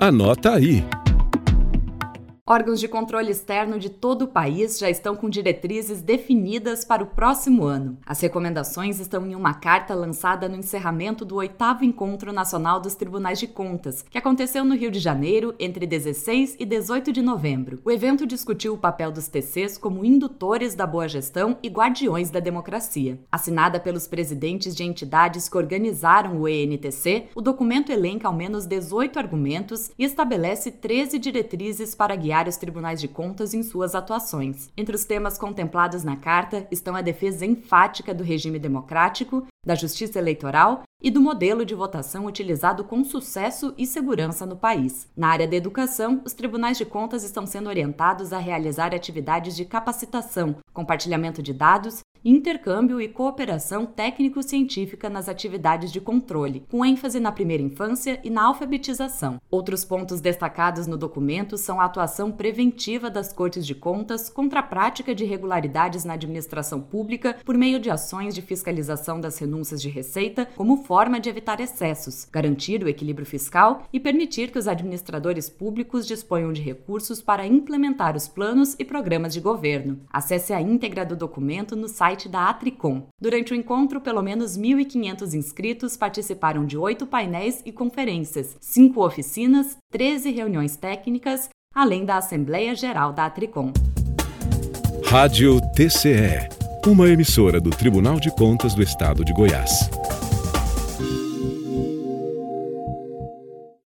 Anota aí. Órgãos de controle externo de todo o país já estão com diretrizes definidas para o próximo ano. As recomendações estão em uma carta lançada no encerramento do oitavo Encontro Nacional dos Tribunais de Contas, que aconteceu no Rio de Janeiro entre 16 e 18 de novembro. O evento discutiu o papel dos TCs como indutores da boa gestão e guardiões da democracia. Assinada pelos presidentes de entidades que organizaram o ENTC, o documento elenca ao menos 18 argumentos e estabelece 13 diretrizes para guiar os tribunais de contas em suas atuações. Entre os temas contemplados na carta estão a defesa enfática do regime democrático, da justiça eleitoral e do modelo de votação utilizado com sucesso e segurança no país. Na área da educação, os tribunais de contas estão sendo orientados a realizar atividades de capacitação, compartilhamento de dados intercâmbio e cooperação técnico-científica nas atividades de controle, com ênfase na primeira infância e na alfabetização. Outros pontos destacados no documento são a atuação preventiva das Cortes de Contas contra a prática de irregularidades na administração pública por meio de ações de fiscalização das renúncias de receita como forma de evitar excessos, garantir o equilíbrio fiscal e permitir que os administradores públicos disponham de recursos para implementar os planos e programas de governo. Acesse a íntegra do documento no site da Atricom. Durante o encontro, pelo menos 1.500 inscritos participaram de oito painéis e conferências, cinco oficinas, 13 reuniões técnicas, além da Assembleia Geral da Atricom. Rádio TCE, uma emissora do Tribunal de Contas do Estado de Goiás.